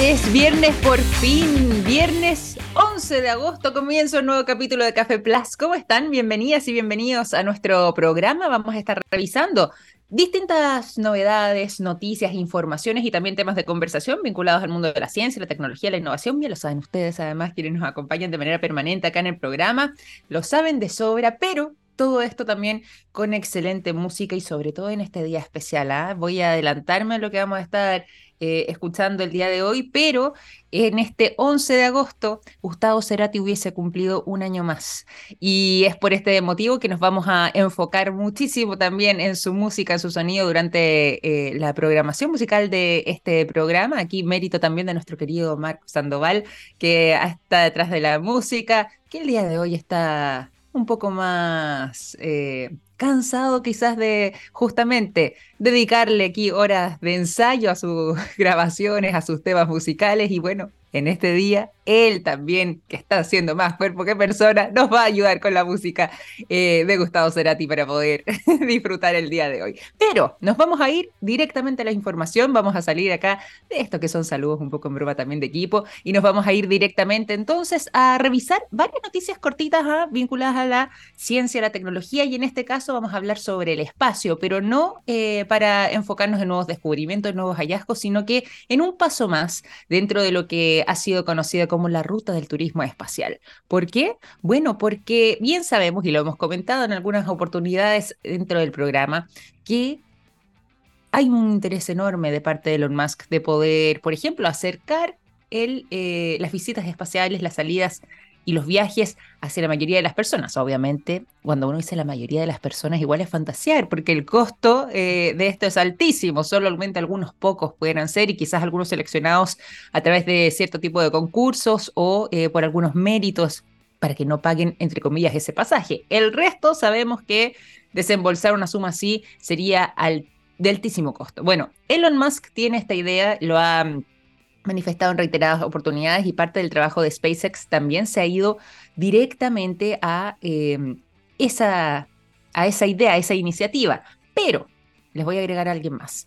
Es viernes por fin, viernes 11 de agosto, comienza un nuevo capítulo de Café Plus. ¿Cómo están? Bienvenidas y bienvenidos a nuestro programa. Vamos a estar revisando distintas novedades, noticias, informaciones y también temas de conversación vinculados al mundo de la ciencia, la tecnología, la innovación. Ya lo saben ustedes, además, quienes nos acompañan de manera permanente acá en el programa, lo saben de sobra, pero todo esto también con excelente música y sobre todo en este día especial. ¿ah? Voy a adelantarme a lo que vamos a estar eh, escuchando el día de hoy, pero en este 11 de agosto Gustavo Cerati hubiese cumplido un año más. Y es por este motivo que nos vamos a enfocar muchísimo también en su música, en su sonido durante eh, la programación musical de este programa. Aquí mérito también de nuestro querido Marco Sandoval, que está detrás de la música, que el día de hoy está un poco más eh, cansado quizás de justamente dedicarle aquí horas de ensayo a sus grabaciones, a sus temas musicales y bueno, en este día él también, que está haciendo más cuerpo que persona, nos va a ayudar con la música eh, de Gustavo Cerati para poder disfrutar el día de hoy. Pero nos vamos a ir directamente a la información, vamos a salir acá de esto que son saludos un poco en broma también de equipo y nos vamos a ir directamente entonces a revisar varias noticias cortitas ¿ah? vinculadas a la ciencia, la tecnología y en este caso vamos a hablar sobre el espacio, pero no eh, para enfocarnos en nuevos descubrimientos, nuevos hallazgos, sino que en un paso más dentro de lo que ha sido conocido como la ruta del turismo espacial. ¿Por qué? Bueno, porque bien sabemos, y lo hemos comentado en algunas oportunidades dentro del programa, que hay un interés enorme de parte de Elon Musk de poder, por ejemplo, acercar el, eh, las visitas espaciales, las salidas y los viajes hacia la mayoría de las personas. Obviamente, cuando uno dice la mayoría de las personas, igual es fantasear, porque el costo eh, de esto es altísimo, solamente algunos pocos pueden ser y quizás algunos seleccionados a través de cierto tipo de concursos o eh, por algunos méritos para que no paguen, entre comillas, ese pasaje. El resto sabemos que desembolsar una suma así sería al, de altísimo costo. Bueno, Elon Musk tiene esta idea, lo ha manifestado en reiteradas oportunidades y parte del trabajo de SpaceX también se ha ido directamente a, em, esa, a esa idea, a esa iniciativa. Pero les voy a agregar a alguien más.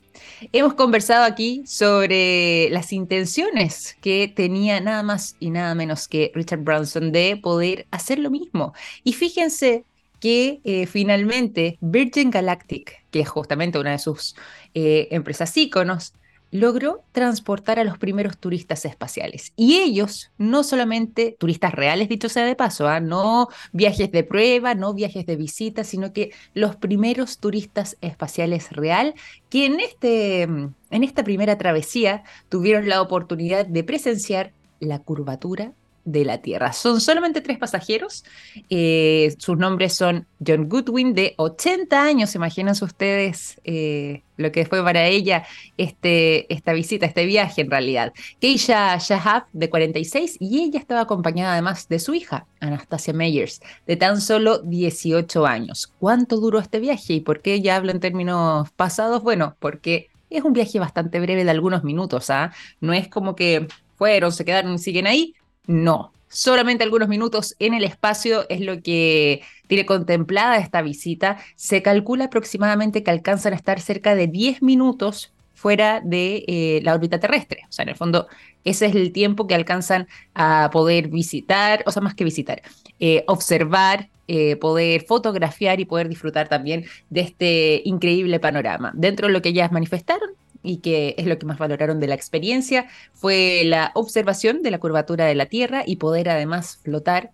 Hemos conversado aquí sobre las intenciones que tenía nada más y nada menos que Richard Branson de poder hacer lo mismo. Y fíjense que eh, finalmente Virgin Galactic, que es justamente una de sus eh, empresas íconos, logró transportar a los primeros turistas espaciales. Y ellos, no solamente turistas reales, dicho sea de paso, ¿ah? no viajes de prueba, no viajes de visita, sino que los primeros turistas espaciales real que en, este, en esta primera travesía tuvieron la oportunidad de presenciar la curvatura de la Tierra. Son solamente tres pasajeros. Eh, sus nombres son John Goodwin, de 80 años. Imagínense ustedes eh, lo que fue para ella este, esta visita, este viaje en realidad. Keisha Shahab, de 46, y ella estaba acompañada además de su hija, Anastasia Meyers, de tan solo 18 años. ¿Cuánto duró este viaje y por qué ya hablo en términos pasados? Bueno, porque es un viaje bastante breve de algunos minutos, ¿ah? No es como que fueron, se quedaron y siguen ahí. No, solamente algunos minutos en el espacio es lo que tiene contemplada esta visita. Se calcula aproximadamente que alcanzan a estar cerca de 10 minutos fuera de eh, la órbita terrestre. O sea, en el fondo, ese es el tiempo que alcanzan a poder visitar, o sea, más que visitar, eh, observar, eh, poder fotografiar y poder disfrutar también de este increíble panorama. Dentro de lo que ellas manifestaron, y que es lo que más valoraron de la experiencia, fue la observación de la curvatura de la Tierra y poder además flotar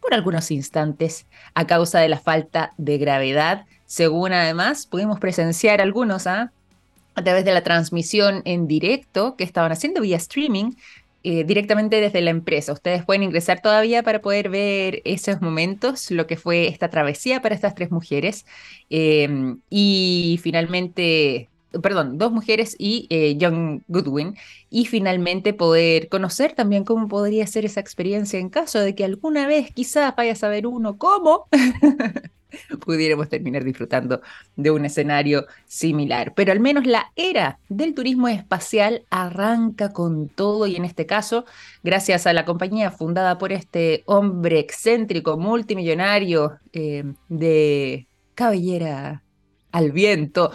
por algunos instantes a causa de la falta de gravedad. Según además pudimos presenciar algunos ¿ah? a través de la transmisión en directo que estaban haciendo vía streaming. Eh, directamente desde la empresa. Ustedes pueden ingresar todavía para poder ver esos momentos, lo que fue esta travesía para estas tres mujeres. Eh, y finalmente perdón, dos mujeres y eh, John Goodwin, y finalmente poder conocer también cómo podría ser esa experiencia en caso de que alguna vez quizás vaya a saber uno cómo pudiéramos terminar disfrutando de un escenario similar. Pero al menos la era del turismo espacial arranca con todo y en este caso, gracias a la compañía fundada por este hombre excéntrico, multimillonario eh, de cabellera al viento,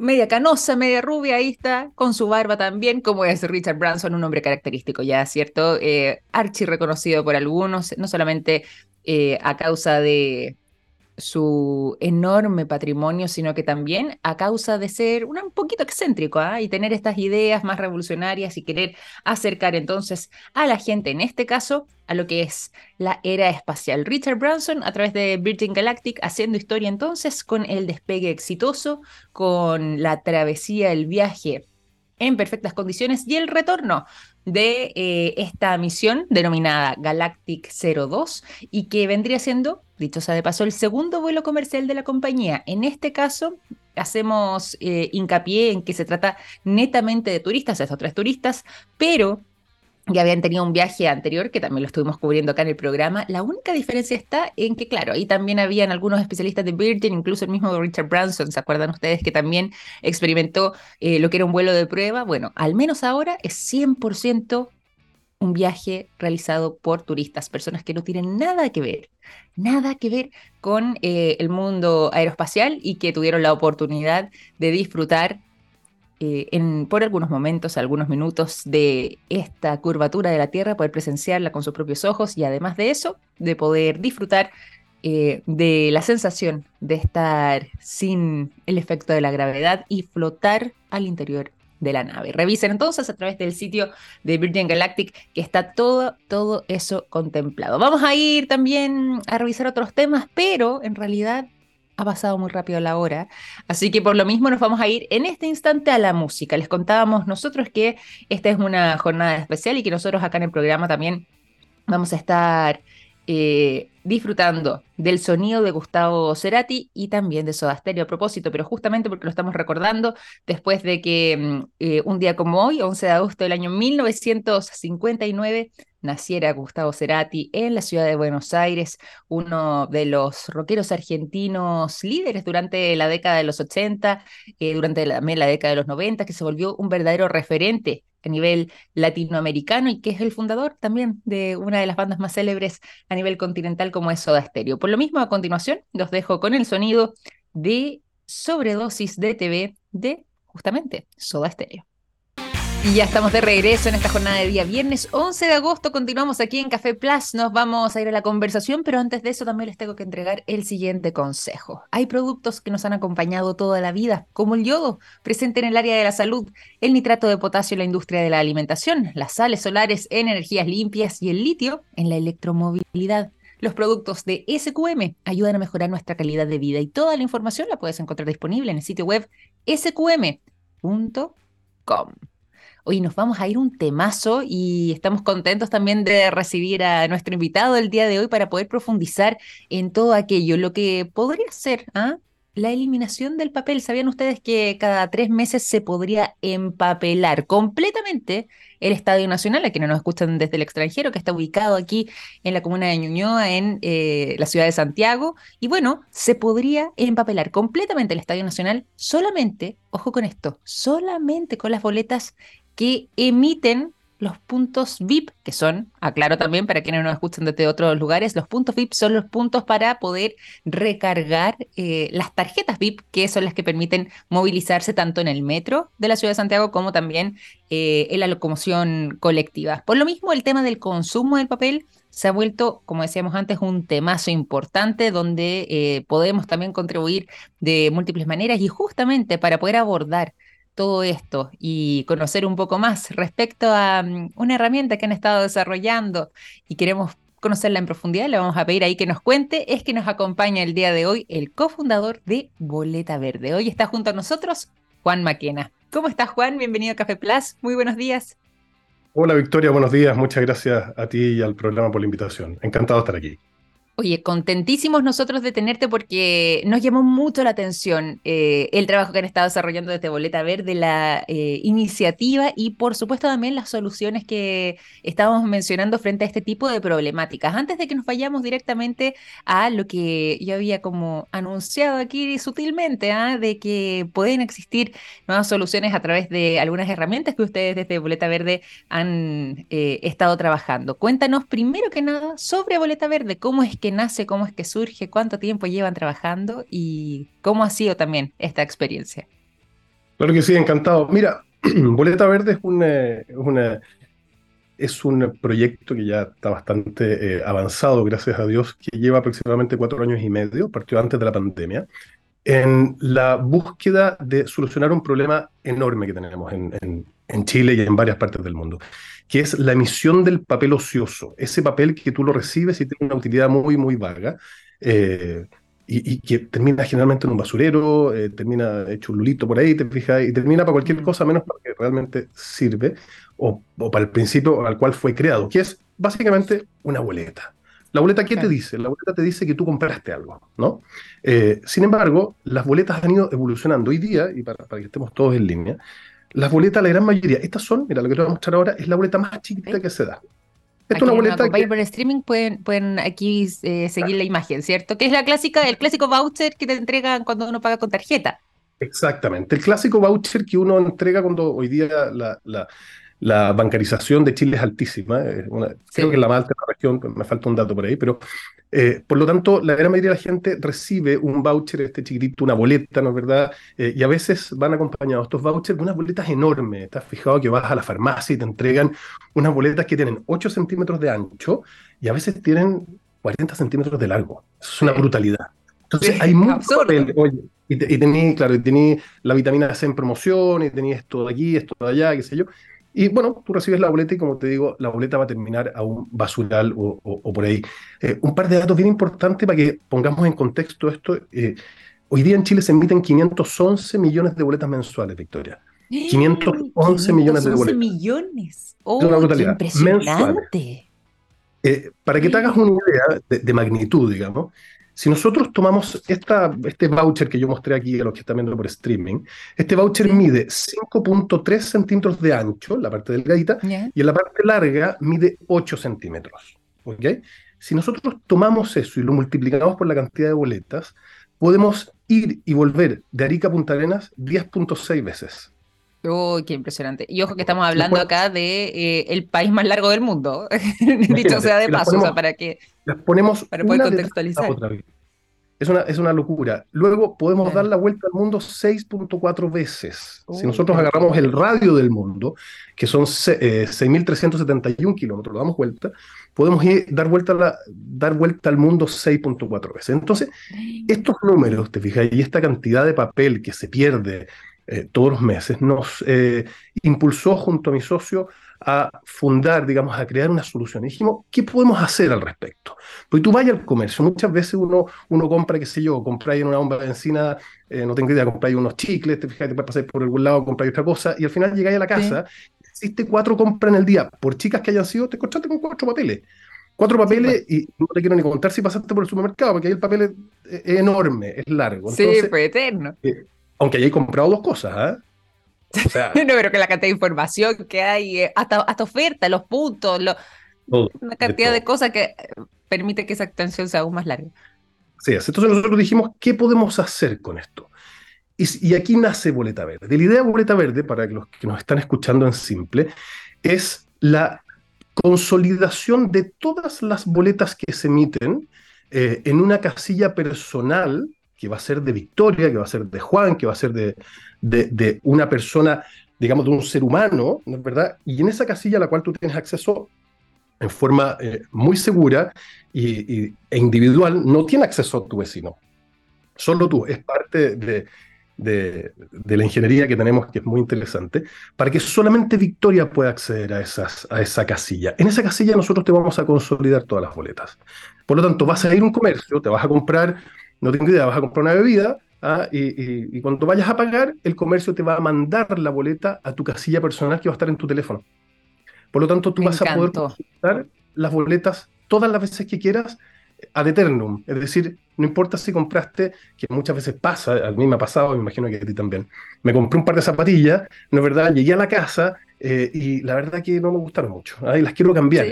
media canosa, media rubia, ahí está, con su barba también, como es Richard Branson, un hombre característico ya, ¿cierto? Eh, archi reconocido por algunos, no solamente eh, a causa de su enorme patrimonio, sino que también a causa de ser un poquito excéntrico ¿ah? y tener estas ideas más revolucionarias y querer acercar entonces a la gente, en este caso, a lo que es la era espacial. Richard Branson, a través de Virgin Galactic, haciendo historia entonces con el despegue exitoso, con la travesía, el viaje en perfectas condiciones y el retorno de eh, esta misión denominada Galactic 02 y que vendría siendo, dicho sea de paso, el segundo vuelo comercial de la compañía. En este caso, hacemos eh, hincapié en que se trata netamente de turistas, estos tres turistas, pero ya habían tenido un viaje anterior, que también lo estuvimos cubriendo acá en el programa. La única diferencia está en que, claro, ahí también habían algunos especialistas de Virgin, incluso el mismo Richard Branson, ¿se acuerdan ustedes que también experimentó eh, lo que era un vuelo de prueba? Bueno, al menos ahora es 100% un viaje realizado por turistas, personas que no tienen nada que ver, nada que ver con eh, el mundo aeroespacial y que tuvieron la oportunidad de disfrutar eh, por algunos momentos, algunos minutos de esta curvatura de la Tierra, poder presenciarla con sus propios ojos y además de eso, de poder disfrutar eh, de la sensación de estar sin el efecto de la gravedad y flotar al interior de la nave. Revisen entonces a través del sitio de Virgin Galactic que está todo, todo eso contemplado. Vamos a ir también a revisar otros temas, pero en realidad ha pasado muy rápido la hora, así que por lo mismo nos vamos a ir en este instante a la música. Les contábamos nosotros que esta es una jornada especial y que nosotros acá en el programa también vamos a estar eh, disfrutando del sonido de Gustavo Cerati y también de Soda Stereo a propósito, pero justamente porque lo estamos recordando después de que mm, eh, un día como hoy, 11 de agosto del año 1959, naciera Gustavo Cerati en la ciudad de Buenos Aires, uno de los rockeros argentinos líderes durante la década de los 80, eh, durante también la década de los 90, que se volvió un verdadero referente a nivel latinoamericano y que es el fundador también de una de las bandas más célebres a nivel continental como es Soda Stereo. Lo mismo, a continuación, los dejo con el sonido de sobredosis de TV de justamente Soda Stereo. Y ya estamos de regreso en esta jornada de día viernes 11 de agosto. Continuamos aquí en Café Plus. Nos vamos a ir a la conversación, pero antes de eso también les tengo que entregar el siguiente consejo. Hay productos que nos han acompañado toda la vida, como el yodo, presente en el área de la salud, el nitrato de potasio en la industria de la alimentación, las sales solares en energías limpias y el litio en la electromovilidad. Los productos de SQM ayudan a mejorar nuestra calidad de vida y toda la información la puedes encontrar disponible en el sitio web sqm.com. Hoy nos vamos a ir un temazo y estamos contentos también de recibir a nuestro invitado el día de hoy para poder profundizar en todo aquello, lo que podría ser ¿ah? La eliminación del papel. ¿Sabían ustedes que cada tres meses se podría empapelar completamente el Estadio Nacional, a quienes nos escuchan desde el extranjero, que está ubicado aquí en la comuna de Ñuñoa, en eh, la ciudad de Santiago? Y bueno, se podría empapelar completamente el Estadio Nacional solamente, ojo con esto, solamente con las boletas que emiten los puntos VIP, que son, aclaro también para quienes nos escuchan desde otros lugares, los puntos VIP son los puntos para poder recargar eh, las tarjetas VIP, que son las que permiten movilizarse tanto en el metro de la ciudad de Santiago como también eh, en la locomoción colectiva. Por lo mismo, el tema del consumo del papel se ha vuelto, como decíamos antes, un temazo importante donde eh, podemos también contribuir de múltiples maneras y justamente para poder abordar todo esto y conocer un poco más respecto a mm, una herramienta que han estado desarrollando y queremos conocerla en profundidad, le vamos a pedir ahí que nos cuente, es que nos acompaña el día de hoy el cofundador de Boleta Verde. Hoy está junto a nosotros Juan Maquena. ¿Cómo estás, Juan? Bienvenido a Café Plus. Muy buenos días. Hola, Victoria. Buenos días. Muchas gracias a ti y al programa por la invitación. Encantado de estar aquí. Oye, contentísimos nosotros de tenerte porque nos llamó mucho la atención eh, el trabajo que han estado desarrollando desde Boleta Verde, la eh, iniciativa y por supuesto también las soluciones que estábamos mencionando frente a este tipo de problemáticas. Antes de que nos vayamos directamente a lo que yo había como anunciado aquí sutilmente, ¿ah? de que pueden existir nuevas soluciones a través de algunas herramientas que ustedes desde Boleta Verde han eh, estado trabajando. Cuéntanos primero que nada sobre Boleta Verde, cómo es que nace, cómo es que surge, cuánto tiempo llevan trabajando y cómo ha sido también esta experiencia. Claro que sí, encantado. Mira, Boleta Verde es un, eh, es un proyecto que ya está bastante eh, avanzado, gracias a Dios, que lleva aproximadamente cuatro años y medio, partió antes de la pandemia, en la búsqueda de solucionar un problema enorme que tenemos en, en Chile y en varias partes del mundo, que es la emisión del papel ocioso, ese papel que tú lo recibes y tiene una utilidad muy, muy vaga. Eh, y, que termina generalmente en un basurero, eh, termina hecho un lulito por ahí, te fijas, y termina para cualquier cosa menos para que realmente sirve, o, para el principio al cual fue creado, que es básicamente una boleta. ¿La boleta qué te dice? La boleta te dice que tú compraste algo, ¿no? Eh, sin embargo, las boletas han ido evolucionando. Hoy día, y para, para, que estemos todos en línea, las boletas, la gran mayoría, estas son, mira, lo que te voy a mostrar ahora es la boleta más chiquita que se da es una boleta que... por streaming pueden, pueden aquí eh, seguir la imagen, ¿cierto? Que es la clásica, el clásico voucher que te entregan cuando uno paga con tarjeta. Exactamente, el clásico voucher que uno entrega cuando hoy día la, la, la bancarización de Chile es altísima. Creo que en la más alta región, me falta un dato por ahí, pero eh, por lo tanto, la gran mayoría de la gente recibe un voucher, este chiquitito, una boleta, ¿no es verdad? Eh, y a veces van acompañados estos vouchers de unas boletas enormes. ¿Estás fijado que vas a la farmacia y te entregan unas boletas que tienen 8 centímetros de ancho y a veces tienen 40 centímetros de largo? Eso es una brutalidad. Entonces, hay mucho papel. Oye, y, y claro, y la vitamina C en promoción, y tenía esto de aquí, esto de allá, qué sé yo. Y bueno, tú recibes la boleta y como te digo, la boleta va a terminar a un basural o, por ahí. Eh, un par de datos bien importantes para que pongamos en contexto esto. Eh, hoy día en Chile se emiten 511 millones de boletas mensuales, Victoria. 511 millones de boletas. millones. Oh, es una brutalidad. Impresionante. Eh, para que te hagas una idea de magnitud, digamos, si nosotros tomamos esta, este voucher que yo mostré aquí a los que están viendo por streaming, este voucher mide 5.3 centímetros de ancho, la parte delgadita, y en la parte larga mide 8 centímetros. ¿okay? Si nosotros tomamos eso y lo multiplicamos por la cantidad de boletas, podemos ir y volver de Arica a Punta Arenas 10.6 veces. Uy, qué impresionante. Y ojo que estamos hablando acá de eh, el país más largo del mundo, dicho sea de paso, o sea, para que las ponemos para poder contextualizar. Es una, es una locura. Luego podemos dar la vuelta al mundo 6.4 veces. si nosotros agarramos el radio del mundo, que son 6.371 eh, kilómetros, lo damos vuelta, podemos ir, dar, vuelta la, dar vuelta al mundo 6.4 veces. Entonces, estos números, te fijas, y esta cantidad de papel que se pierde eh, todos los meses, nos eh, impulsó junto a mi socio a fundar, digamos, a crear una solución. Y dijimos, ¿qué podemos hacer al respecto? Porque tú vayas al comercio, muchas veces uno, uno compra, qué sé yo, compráis en una bomba de benzina, eh, no tengo idea, compráis unos chicles, te fijas, te puedes pasar por algún lado, compráis otra cosa, y al final llegáis a la casa, hiciste cuatro compras en el día, por chicas que hayan sido, te encontraste con cuatro papeles. Cuatro papeles pues. y no te quiero ni contar si pasaste por el supermercado, porque ahí el papel es, enorme, es largo. sí, fue eterno aunque hayáis comprado dos cosas, ¿eh? O sea, no, pero que la cantidad de información que hay, eh, hasta, hasta oferta, los puntos, una cantidad de, cosas que eh, permite que esa extensión sea aún más larga. Sí, entonces nosotros dijimos, ¿qué podemos hacer con esto? Y, aquí nace Boleta Verde. La idea de Boleta Verde, para los que nos están escuchando en simple, es la consolidación de todas las boletas que se emiten eh, en una casilla personal que va a ser de Victoria, que va a ser de Juan, que va a ser de, de, una persona, digamos, de un ser humano, ¿no es verdad? Y en esa casilla a la cual tú tienes acceso en forma eh, muy segura y, e individual, no tiene acceso a tu vecino. Solo tú, es parte de, de, la ingeniería que tenemos, que es muy interesante, para que solamente Victoria pueda acceder a, esas, a esa casilla. En esa casilla nosotros te vamos a consolidar todas las boletas. Por lo tanto, vas a ir a un comercio, te vas a comprar no tengo idea, vas a comprar una bebida ¿ah? y, cuando vayas a pagar, el comercio te va a mandar la boleta a tu casilla personal que va a estar en tu teléfono. Por lo tanto, tú vas a poder consultar las boletas todas las veces que quieras ad eternum. Es decir, no importa si compraste, que muchas veces pasa, a mí me ha pasado, me imagino que a ti también. Me compré un par de zapatillas, no es verdad, llegué a la casa eh, y la verdad que no me gustaron mucho. y las quiero cambiar.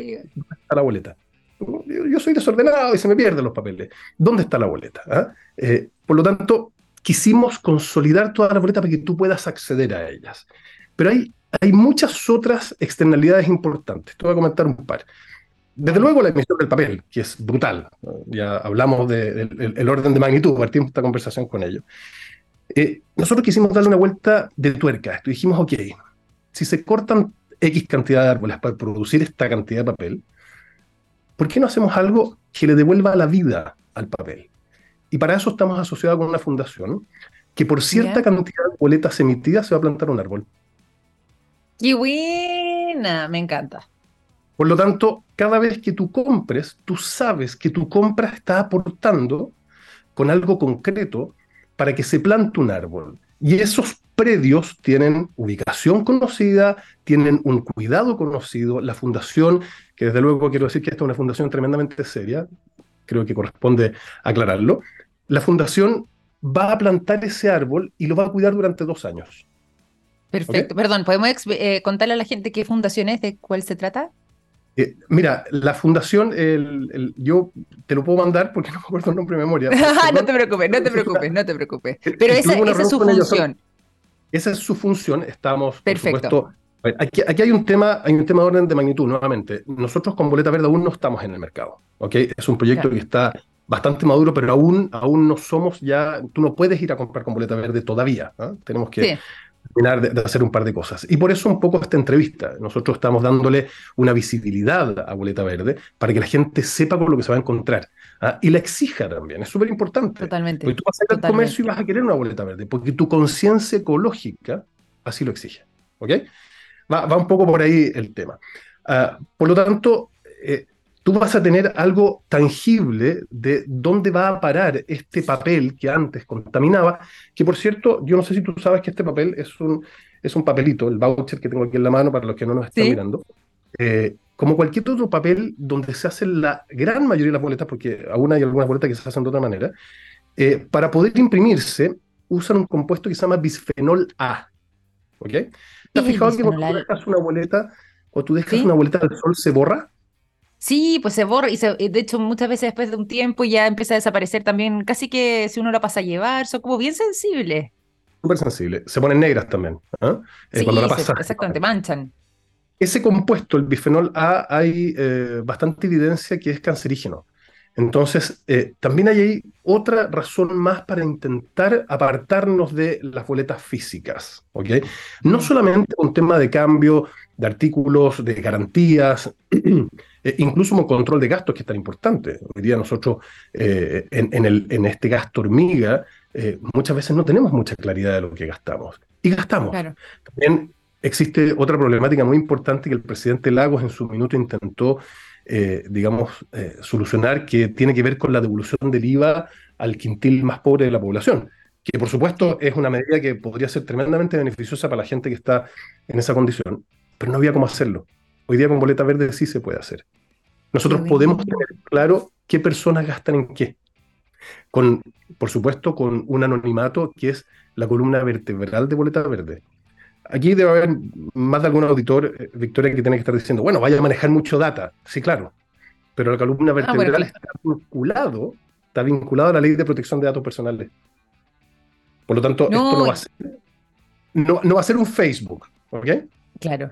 A la boleta. Yo, soy desordenado y se me pierden los papeles. ¿Dónde está la boleta? Ah? Eh, por lo tanto, quisimos consolidar todas las boletas para que tú puedas acceder a ellas. Pero hay, hay muchas otras externalidades importantes. Te voy a comentar un par. Desde luego la emisión del papel, que es brutal. Ya hablamos del orden de magnitud, partimos esta conversación con ello. Eh, nosotros quisimos darle una vuelta de tuerca. Dijimos, ok, si se cortan X cantidad de árboles para producir esta cantidad de papel, ¿por qué no hacemos algo que le devuelva la vida al papel? Y para eso estamos asociados con una fundación que por cierta cantidad de boletas emitidas se va a plantar un árbol. ¡Qué buena! Me encanta. Por lo tanto, cada vez que tú compres, tú sabes que tu compra está aportando con algo concreto para que se plante un árbol. Y esos predios tienen ubicación conocida, tienen un cuidado conocido. La fundación, que desde luego quiero decir que esta es una fundación tremendamente seria, creo que corresponde aclararlo, la fundación va a plantar ese árbol y lo va a cuidar durante dos años. Perfecto. Perdón, ¿podemos eh, contarle a la gente qué fundación es, de cuál se trata? Eh, mira, la fundación, el, yo te lo puedo mandar porque no me acuerdo el nombre de memoria. no te preocupes, no te preocupes, no te preocupes. Pero esa, es su función. esa es su función. Estamos, Perfecto. Aquí, aquí, hay un tema, hay un tema de orden de magnitud, nuevamente. Nosotros con Boleta Verde aún no estamos en el mercado. ¿okay? Es un proyecto que está bastante maduro, pero aún, aún no somos ya, tú no puedes ir a comprar con boleta verde todavía. ¿ah? Tenemos que terminar de, hacer un par de cosas. Y por eso un poco esta entrevista. Nosotros estamos dándole una visibilidad a Boleta Verde para que la gente sepa con lo que se va a encontrar. ¿ah? Y la exija también, es súper importante. Totalmente. Porque tú vas a ir al comercio y vas a querer una boleta verde, porque tu conciencia ecológica así lo exige. ¿Ok? Va, va, un poco por ahí el tema. Uh, por lo tanto, eh, tú vas a tener algo tangible de dónde va a parar este papel que antes contaminaba, que por cierto, yo no sé si tú sabes que este papel es un, es un papelito, el voucher que tengo aquí en la mano para los que no nos están mirando. Eh, como cualquier otro papel donde se hacen la gran mayoría de las boletas, porque aún hay algunas boletas que se hacen de otra manera, eh, para poder imprimirse usan un compuesto que se llama bisfenol A. ¿Ok? ¿Te has fijado que cuando tú dejas una boleta, cuando tú dejas una boleta al sol se borra? Sí, pues se borra y de hecho muchas veces después de un tiempo ya empieza a desaparecer también, casi que si uno la pasa a llevar, son como bien sensibles. Súper sensibles. Se ponen negras también. ¿ah? Eh, cuando la pasas. Exactamente, manchan. Ese compuesto, el bifenol A, hay eh, bastante evidencia que es cancerígeno. Entonces, eh, también hay ahí otra razón más para intentar apartarnos de las boletas físicas. ¿ok? No solamente un tema de cambio de artículos, de garantías, eh, incluso un control de gastos que es tan importante. Hoy día nosotros eh, en, el, en, este gasto hormiga muchas veces no tenemos mucha claridad de lo que gastamos. Y gastamos. También existe otra problemática muy importante que el presidente Lagos en su minuto intentó eh, digamos, eh, solucionar que tiene que ver con la devolución del IVA al quintil más pobre de la población, que por supuesto es una medida que podría ser tremendamente beneficiosa para la gente que está en esa condición, pero no había cómo hacerlo. Hoy día con boleta verde sí se puede hacer. Nosotros podemos tener claro qué personas gastan en qué. Con, por supuesto, con un anonimato que es la columna vertebral de boleta verde aquí debe haber más de algún auditor, eh, Victoria, que tiene que estar diciendo, bueno, vaya a manejar mucho data. Sí, claro. Pero la columna ah, vertebral está vinculado, está vinculado a la ley de protección de datos personales. Por lo tanto, esto no va a ser, no, no va a ser un Facebook, ¿ok? Claro.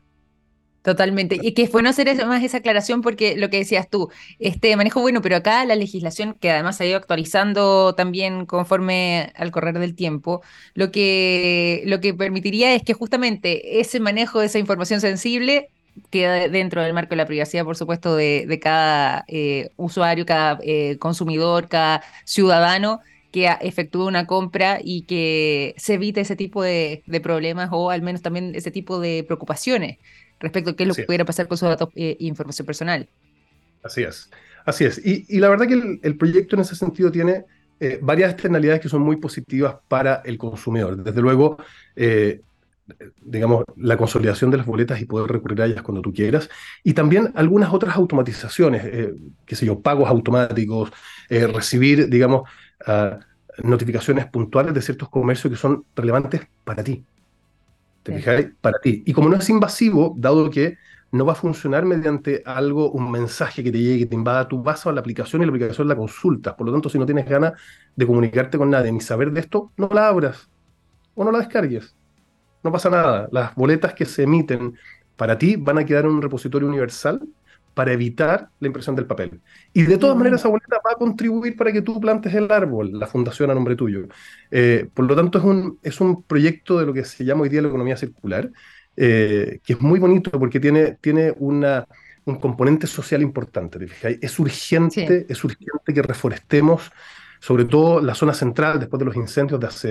Totalmente. Y que es bueno hacer más esa aclaración porque lo que decías tú, este manejo bueno, pero acá la legislación, que además se ha ido actualizando también conforme al correr del tiempo, lo que, lo que permitiría es que justamente ese manejo de esa información sensible queda dentro del marco de la privacidad, por supuesto, de, cada eh, usuario, cada eh, consumidor, cada ciudadano que efectúe una compra y que se evite ese tipo de, de problemas o al menos también ese tipo de preocupaciones respecto a qué es lo que pudiera pasar con sus datos e información personal. Así es, así es. Y, la verdad que el, proyecto en ese sentido tiene eh, varias externalidades que son muy positivas para el consumidor. Desde luego, eh, digamos, la consolidación de las boletas y poder recurrir a ellas cuando tú quieras. Y también algunas otras automatizaciones, qué sé yo, pagos automáticos, recibir, digamos, ah, notificaciones puntuales de ciertos comercios que son relevantes para ti. ¿Te fijáis? Para ti. Y como no es invasivo, dado que no va a funcionar mediante algo, un mensaje que te llegue, que te invada, tú vas a la aplicación y la aplicación la consultas. Por lo tanto, si no tienes ganas de comunicarte con nadie ni saber de esto, no la abras o no la descargues. No pasa nada. Las boletas que se emiten para ti van a quedar en un repositorio universal para evitar la impresión del papel. Y de todas maneras, esa boleta va a contribuir para que tú plantes el árbol, la fundación a nombre tuyo. Eh, por lo tanto, es un, es un proyecto de lo que se llama hoy día la economía circular, eh, que es muy bonito porque tiene, tiene una, un componente social importante. Es urgente, es urgente que reforestemos, sobre todo la zona central, después de los incendios de hace,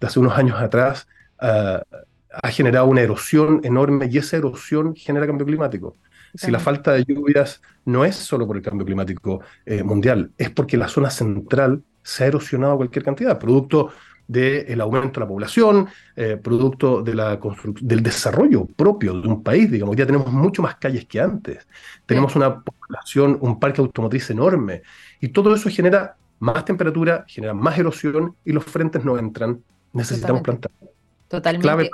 de hace unos años atrás. Uh, ha generado una erosión enorme y esa erosión genera cambio climático. Si la falta de lluvias no es solo por el cambio climático eh, mundial, es porque la zona central se ha erosionado cualquier cantidad, producto del aumento de la población, eh, producto de la del desarrollo propio de un país. Digamos, ya tenemos mucho más calles que antes. Tenemos una población, un parque automotriz enorme. Y todo eso genera más temperatura, genera más erosión y los frentes no entran. Necesitamos plantar. Totalmente.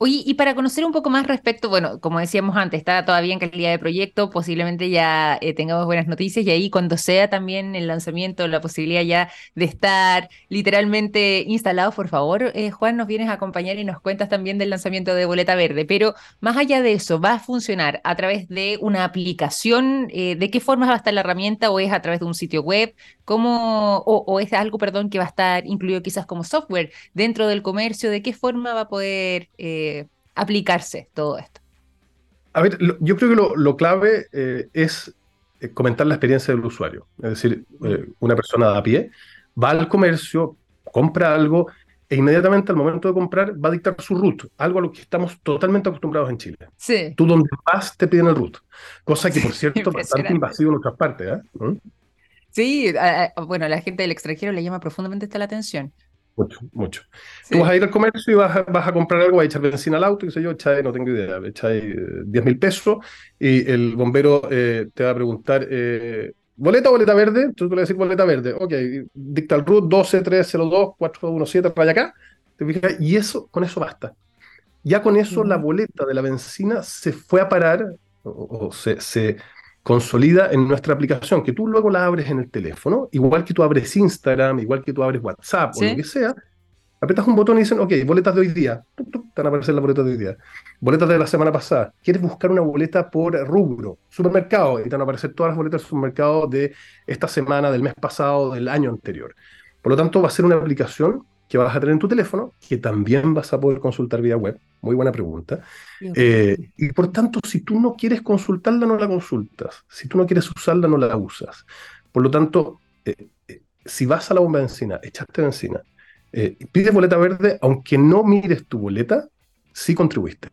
Oye, y para conocer un poco más respecto, bueno, como decíamos antes, está todavía en calidad de proyecto, posiblemente ya eh, tengamos buenas noticias y ahí cuando sea también el lanzamiento, la posibilidad ya de estar literalmente instalados, por favor, eh, Juan, nos vienes a acompañar y nos cuentas también del lanzamiento de Boleta Verde. Pero más allá de eso, ¿va a funcionar a través de una aplicación? Eh, ¿De qué forma va a estar la herramienta o es a través de un sitio web? ¿Cómo, o, o es algo, perdón, que va a estar incluido quizás como software dentro del comercio? ¿De qué forma va a poder aplicarse todo esto? A ver, yo creo que lo, clave eh, es eh, comentar la experiencia del usuario. Es decir, eh, una persona a pie va al comercio, compra algo e inmediatamente al momento de comprar va a dictar su root, algo a lo que estamos totalmente acostumbrados en Chile. Sí. Tú donde vas te piden el root, cosa que por cierto es bastante invasivo en otras partes. ¿Mm? Sí, bueno, la gente del extranjero le llama profundamente esta la atención. Mucho, mucho. Tú vas a ir al comercio y vas a, vas a comprar algo, vas a echar benzina al auto, qué sé yo, echáis, no tengo idea, echáis 10 mil pesos y el bombero eh, te va a preguntar, eh, ¿boleta o boleta verde? Tú le vas a decir boleta verde. Ok, dicta el root 12302 417 para acá, ¿te fijas? Y eso, con eso basta. Ya con eso la boleta de la benzina se fue a parar, o, se, se consolida en nuestra aplicación, que tú luego la abres en el teléfono, igual que tú abres Instagram, igual que tú abres WhatsApp o lo que sea, apretas un botón y dicen, ok, boletas de hoy día, te van a aparecer las boletas de hoy día, boletas de la semana pasada, quieres buscar una boleta por rubro, supermercado, y te van a aparecer todas las boletas del supermercado de esta semana, del mes pasado, del año anterior. Por lo tanto, va a ser una aplicación que vas a tener en tu teléfono, que también vas a poder consultar vía web. Muy buena pregunta. Eh, y por tanto, si tú no quieres consultarla, no la consultas. Si tú no quieres usarla, no la usas. Por lo tanto, eh, eh, si vas a la bomba de benzina, echaste benzina, pides boleta verde, aunque no mires tu boleta, sí contribuiste.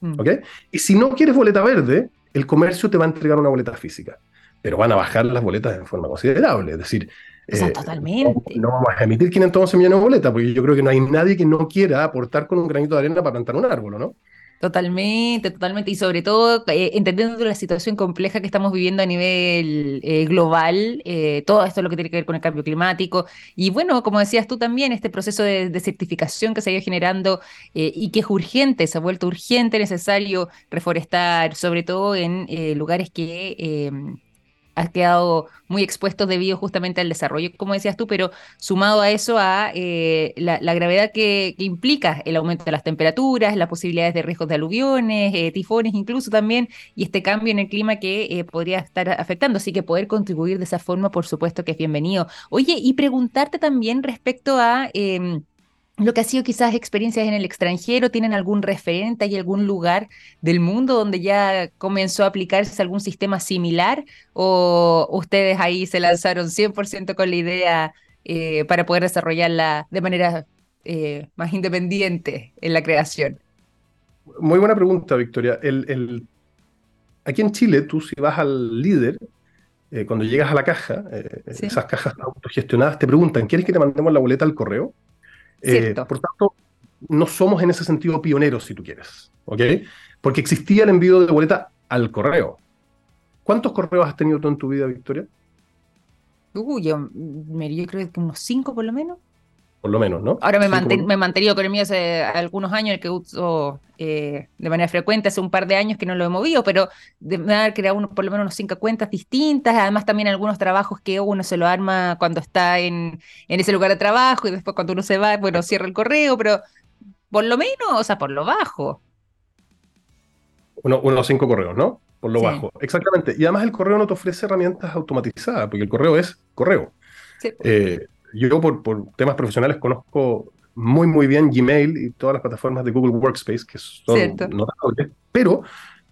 Mm. ¿Ok? Y si no quieres boleta verde, el comercio te va a entregar una boleta física, pero van a bajar las boletas de forma considerable. Es decir, eh, totalmente. No, vamos a emitir 511 millones de boletas, porque yo creo que no hay nadie que no quiera aportar con un granito de arena para plantar un árbol, ¿no? Totalmente, totalmente. Y sobre todo, eh, entendiendo la situación compleja que estamos viviendo a nivel eh, global, todo esto es lo que tiene que ver con el cambio climático. Y bueno, como decías tú también, este proceso de, de certificación que se ha ido generando y que es urgente, se ha vuelto urgente, necesario reforestar, sobre todo en lugares que has quedado muy expuesto debido justamente al desarrollo, como decías tú, pero sumado a eso a eh, la, gravedad que, implica el aumento de las temperaturas, las posibilidades de riesgos de aluviones, eh, tifones incluso también, y este cambio en el clima que eh, podría estar afectando. Así que poder contribuir de esa forma, por supuesto que es bienvenido. Oye, y preguntarte también respecto a... Lo que ha sido quizás experiencias en el extranjero, ¿tienen algún referente, hay algún lugar del mundo donde ya comenzó a aplicarse algún sistema similar o ustedes ahí se lanzaron 100% con la idea eh, para poder desarrollarla de manera eh, más independiente en la creación? Muy buena pregunta, Victoria. El, Aquí en Chile, tú si vas al líder, eh, cuando llegas a la caja, esas cajas autogestionadas te preguntan, ¿quieres que te mandemos la boleta al correo? Eh, por tanto, no somos en ese sentido pioneros, si tú quieres, ¿ok? Porque existía el envío de boleta al correo. ¿Cuántos correos has tenido tú en tu vida, Victoria? Uy, yo, yo creo que unos cinco por lo menos por lo menos, ¿no? Ahora me, me he mantenido con el mío hace algunos años, el que uso eh, de manera frecuente, hace un par de años que no lo he movido, pero de haber creado uno, por lo menos unos cinco cuentas distintas, además también algunos trabajos que uno se lo arma cuando está en, en ese lugar de trabajo y después cuando uno se va, bueno, cierra el correo, pero por lo menos, o sea, por lo bajo. Uno, unos cinco correos, ¿no? por lo bajo. Exactamente. Y además el correo no te ofrece herramientas automatizadas, porque el correo es correo. Eh, yo por, por, temas profesionales conozco muy, muy bien Gmail y todas las plataformas de Google Workspace, que son notables, pero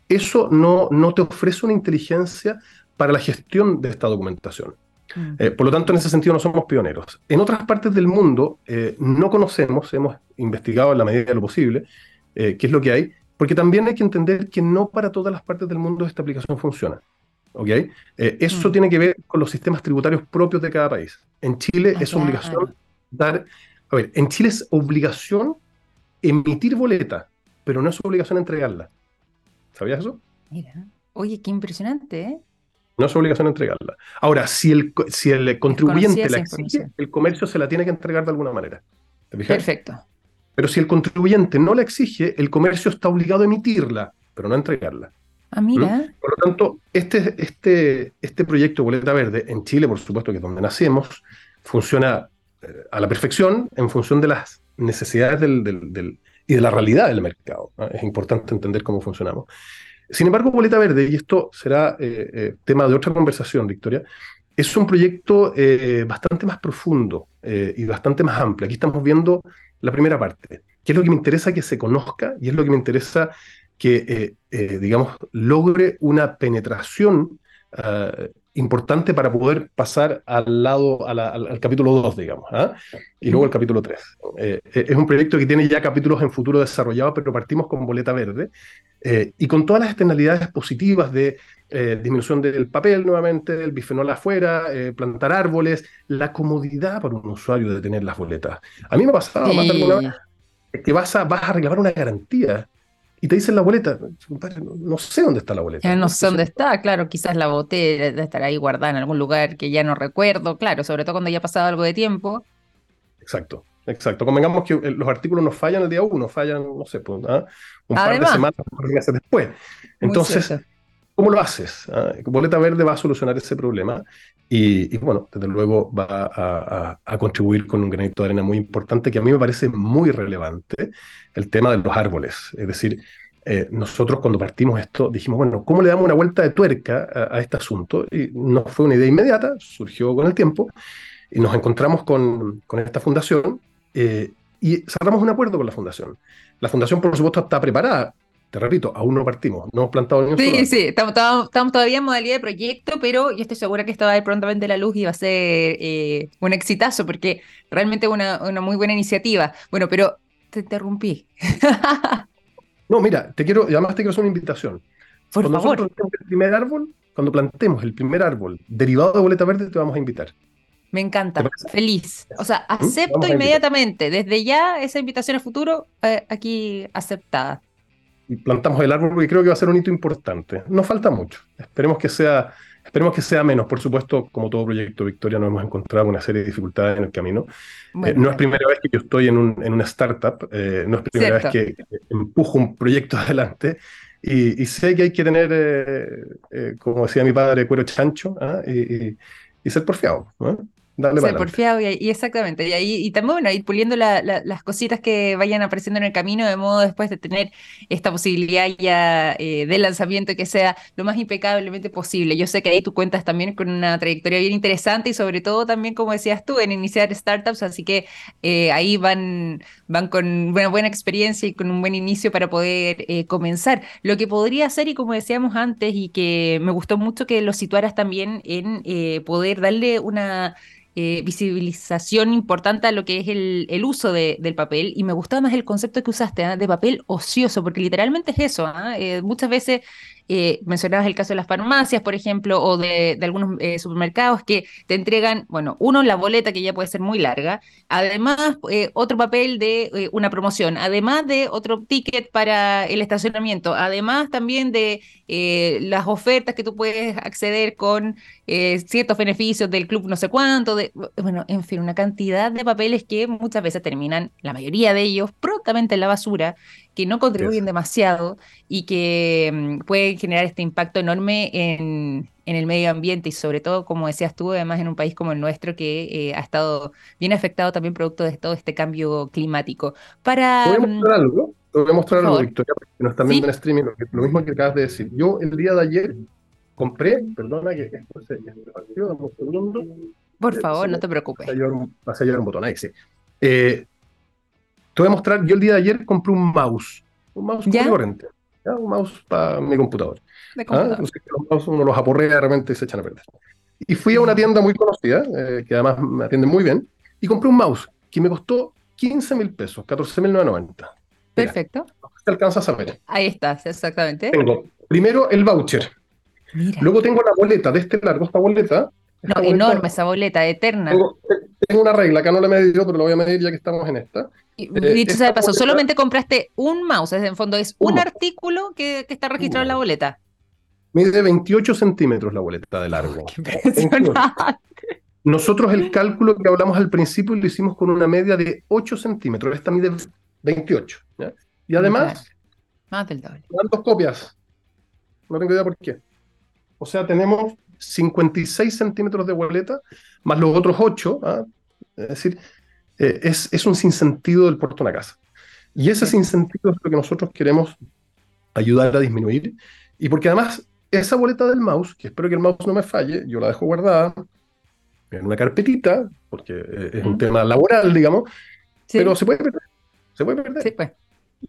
eso no, no te ofrece una inteligencia para la gestión de esta documentación. Mm. Eh, por lo tanto, en ese sentido no somos pioneros. En otras partes del mundo eh, no conocemos, hemos investigado en la medida de lo posible qué es lo que hay, porque también hay que entender que no para todas las partes del mundo esta aplicación funciona. ¿Ok? Eh, eso mm. tiene que ver con los sistemas tributarios propios de cada país. En Chile ah, es obligación dar, a ver, en Chile es obligación emitir boleta, pero no es obligación entregarla. ¿Sabías eso? Mira, oye, qué impresionante, ¿eh? No es obligación entregarla. Ahora, si el, si el contribuyente la exige, el comercio se la tiene que entregar de alguna manera. Perfecto. Pero si el contribuyente no la exige, el comercio está obligado a emitirla, pero no a entregarla. Ah. ¿Mm? Por lo tanto, este, este, este proyecto Boleta Verde, en Chile, por supuesto, que es donde nacemos, funciona eh, a la perfección en función de las necesidades del, y de la realidad del mercado. Es importante entender cómo funcionamos. Sin embargo, Boleta Verde, y esto será eh, eh, tema de otra conversación, Victoria, es un proyecto bastante más profundo y bastante más amplio. Aquí estamos viendo la primera parte, que es lo que me interesa que se conozca y es lo que me interesa que, eh, eh, digamos, logre una penetración ah, importante para poder pasar al lado, al, capítulo 2, digamos, ¿ah? y luego al capítulo 3. Eh, es un proyecto que tiene ya capítulos en futuro desarrollados, pero partimos con boleta verde y con todas las externalidades positivas de disminución del papel nuevamente, el bifenol afuera, plantar árboles, la comodidad para un usuario de tener las boletas. A mí me ha pasado más alguna que vas a, vas a reclamar una garantía y te dicen la boleta. No sé dónde está la boleta. no sé dónde está, claro, quizás la boté, de estar ahí guardada en algún lugar que ya no recuerdo, claro, sobre todo cuando ya ha pasado algo de tiempo. Exacto, exacto. Convengamos que los artículos no fallan el día uno, fallan, no sé, pues, ¿ah? un par de semanas, después. Entonces, ¿cómo lo haces? ¿Ah? Boleta Verde va a solucionar ese problema y, bueno, desde luego va a, a, contribuir con un granito de arena muy importante que a mí me parece muy relevante, el tema de los árboles. Es decir, eh, nosotros cuando partimos esto dijimos, bueno, ¿cómo le damos una vuelta de tuerca a, este asunto? Y no fue una idea inmediata, surgió con el tiempo, y nos encontramos con, con esta fundación eh, y cerramos un acuerdo con la fundación. La fundación, por supuesto, está preparada te repito, aún no partimos, no hemos plantado ni un Sí, sí, estamos, todavía en modalidad de proyecto, pero yo estoy segura que esto va a ir prontamente la luz y va a ser eh, un exitazo, porque realmente es una, una muy buena iniciativa. Bueno, pero te interrumpí. no, mira, te quiero, además te quiero hacer una invitación. Por cuando favor. el primer árbol, cuando plantemos el primer árbol derivado de boleta verde, te vamos a invitar. Me encanta, feliz. O sea, ¿Mm? acepto inmediatamente, desde ya esa invitación a futuro, eh, aquí aceptada plantamos el árbol y creo que va a ser un hito importante. No falta mucho. Esperemos que sea, esperemos que sea menos. Por supuesto, como todo proyecto Victoria, nos hemos encontrado una serie de dificultades en el camino. Eh, no es primera vez que yo estoy en, un, en una startup, eh, no es primera vez que, empujo un proyecto adelante. Y, sé que hay que tener, eh, como decía mi padre, cuero chancho ¿ah? y, y, ser porfiado. Dale Ser porfiado y, y, exactamente. Y, ahí, y también, bueno, ir puliendo las cositas que vayan apareciendo en el camino, de modo después de tener esta posibilidad ya eh, de lanzamiento que sea lo más impecablemente posible. Yo sé que ahí tú cuentas también con una trayectoria bien interesante y sobre todo también, como decías tú, en iniciar startups, así que eh, ahí van, van con una buena experiencia y con un buen inicio para poder eh, comenzar. Lo que podría ser, y como decíamos antes, y que me gustó mucho que lo situaras también en poder darle una eh, visibilización importante a lo que es el, el uso de, del papel y me gustaba más el concepto que usaste ¿ah? de papel ocioso, porque literalmente es eso. ¿ah? Eh, muchas veces eh, mencionabas el caso de las farmacias, por ejemplo, o de, algunos eh, supermercados que te entregan, bueno, uno, la boleta que ya puede ser muy larga, además eh, otro papel de una promoción, además de otro ticket para el estacionamiento, además también de las ofertas que tú puedes acceder con ciertos beneficios del club no sé cuánto, de, bueno, en fin, una cantidad de papeles que muchas veces terminan, la mayoría de ellos, prontamente en la basura que no contribuyen demasiado y que mm, pueden generar este impacto enorme en, en, el medio ambiente y sobre todo, como decías tú, además en un país como el nuestro que eh, ha estado bien afectado también producto de todo este cambio climático. Para, ¿Podemos mm, hacer algo? te voy a mostrar algo, Victoria, que nos están viendo en streaming, lo, mismo que acabas de decir. Yo el día de ayer compré, perdona que esto se dame un segundo. Por favor, no te preocupes. Vas a llevar un, botón, ahí sí. Eh, te voy a mostrar, yo el día de ayer compré un mouse, un mouse corriente, un mouse para mi computador. De ¿Ah? los mouse uno los aporrea realmente y se echan a perder. Y fui a una tienda muy conocida, eh, que además me atiende muy bien, y compré un mouse que me costó 15 mil pesos, 14 mil 990. Perfecto. Te alcanzas a ver. Ahí estás, exactamente. Tengo primero el voucher. Luego tengo la boleta de este largo, esta boleta. no, enorme esa boleta, eterna. Tengo, una regla, acá no la he medido, pero la voy a medir ya que estamos en esta. Y, eh, dicho sea de paso, solamente compraste un mouse, es en fondo es un artículo que, está registrado en la boleta. Mide 28 centímetros la boleta de largo. Nosotros el cálculo que hablamos al principio lo hicimos con una media de 8 centímetros. Esta mide 28. Y además, más del doble. dos copias. No tengo idea por qué. O sea, tenemos 56 centímetros de boleta más los otros 8. ¿ah? Es decir, eh, es, es, un sinsentido del puerto de una casa. Y ese sinsentido es lo que nosotros queremos ayudar a disminuir. Y porque además, esa boleta del mouse, que espero que el mouse no me falle, yo la dejo guardada en una carpetita, porque eh, es un tema laboral, digamos, pero se puede perder. Se puede perder. Sí, pues.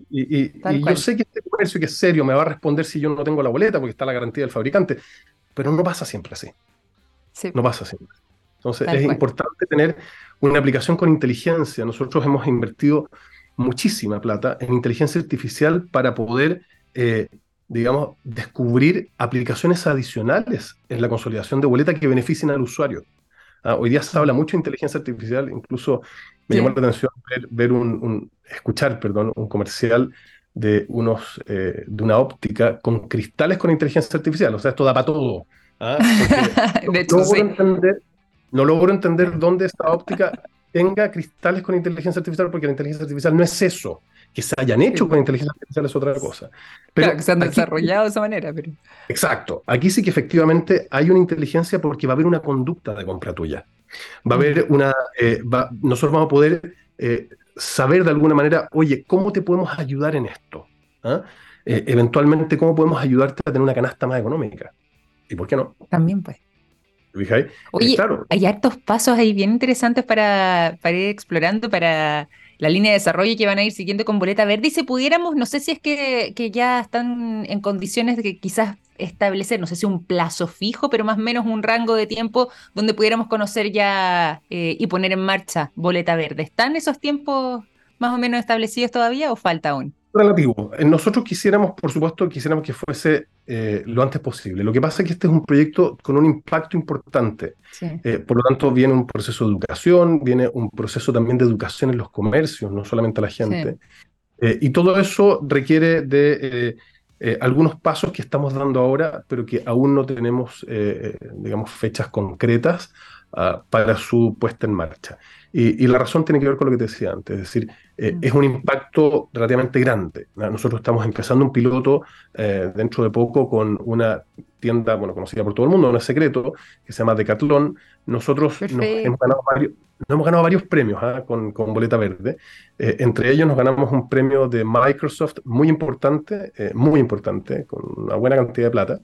Y, yo sé que este comercio que es serio me va a responder si yo no tengo la boleta, porque está la garantía del fabricante, pero no pasa siempre así. Sí. No pasa siempre. Entonces es importante tener una aplicación con inteligencia. Nosotros hemos invertido muchísima plata en inteligencia artificial para poder, eh, digamos, descubrir aplicaciones adicionales en la consolidación de boleta que beneficien al usuario. Ah, hoy día se habla mucho de inteligencia artificial, incluso me llamó la atención ver, un, escuchar, perdón, un comercial de unos eh, de una óptica con cristales con inteligencia artificial. O sea, esto da para todo. ¿ah? de hecho, no, logro entender, no logro entender dónde esta óptica tenga cristales con inteligencia artificial, porque la inteligencia artificial no es eso. Que se hayan hecho con inteligencia artificial es otra cosa. Pero claro, que se han desarrollado de esa manera. Pero... Exacto. Aquí sí que efectivamente hay una inteligencia porque va a haber una conducta de compra tuya. Va a haber una. Eh, nosotros vamos a poder eh, saber de alguna manera, oye, ¿cómo te podemos ayudar en esto? ¿Ah? Eh, eventualmente, ¿cómo podemos ayudarte a tener una canasta más económica? ¿Y por qué no? También, pues. Oye, hay hartos pasos ahí bien interesantes para, para ir explorando, para la línea de desarrollo que van a ir siguiendo con boleta verde. Y si pudiéramos, no sé si es que, que, ya están en condiciones de que quizás establecer, no sé si un plazo fijo, pero más o menos un rango de tiempo donde pudiéramos conocer ya eh, y poner en marcha boleta verde. ¿Están esos tiempos más o menos establecidos todavía o falta aún? relativo. Eh, nosotros quisiéramos, por supuesto, quisiéramos que fuese eh, lo antes posible. Lo que pasa es que este es un proyecto con un impacto importante. Eh, por lo tanto, viene un proceso de educación, viene un proceso también de educación en los comercios, no solamente a la gente. y todo eso requiere de algunos pasos que estamos dando ahora, pero que aún no tenemos, digamos, fechas concretas ah, para su puesta en marcha. Y, la razón tiene que ver con lo que te decía antes, es decir, eh, mm. es un impacto relativamente grande. Nosotros estamos empezando un piloto eh, dentro de poco con una tienda, bueno, conocida por todo el mundo, no es secreto, que se llama Decathlon. Nosotros nos hemos, ganado varios, hemos ganado varios premios ¿ah? con, con, Boleta Verde. Eh, entre ellos nos ganamos un premio de Microsoft muy importante, muy importante, con una buena cantidad de plata.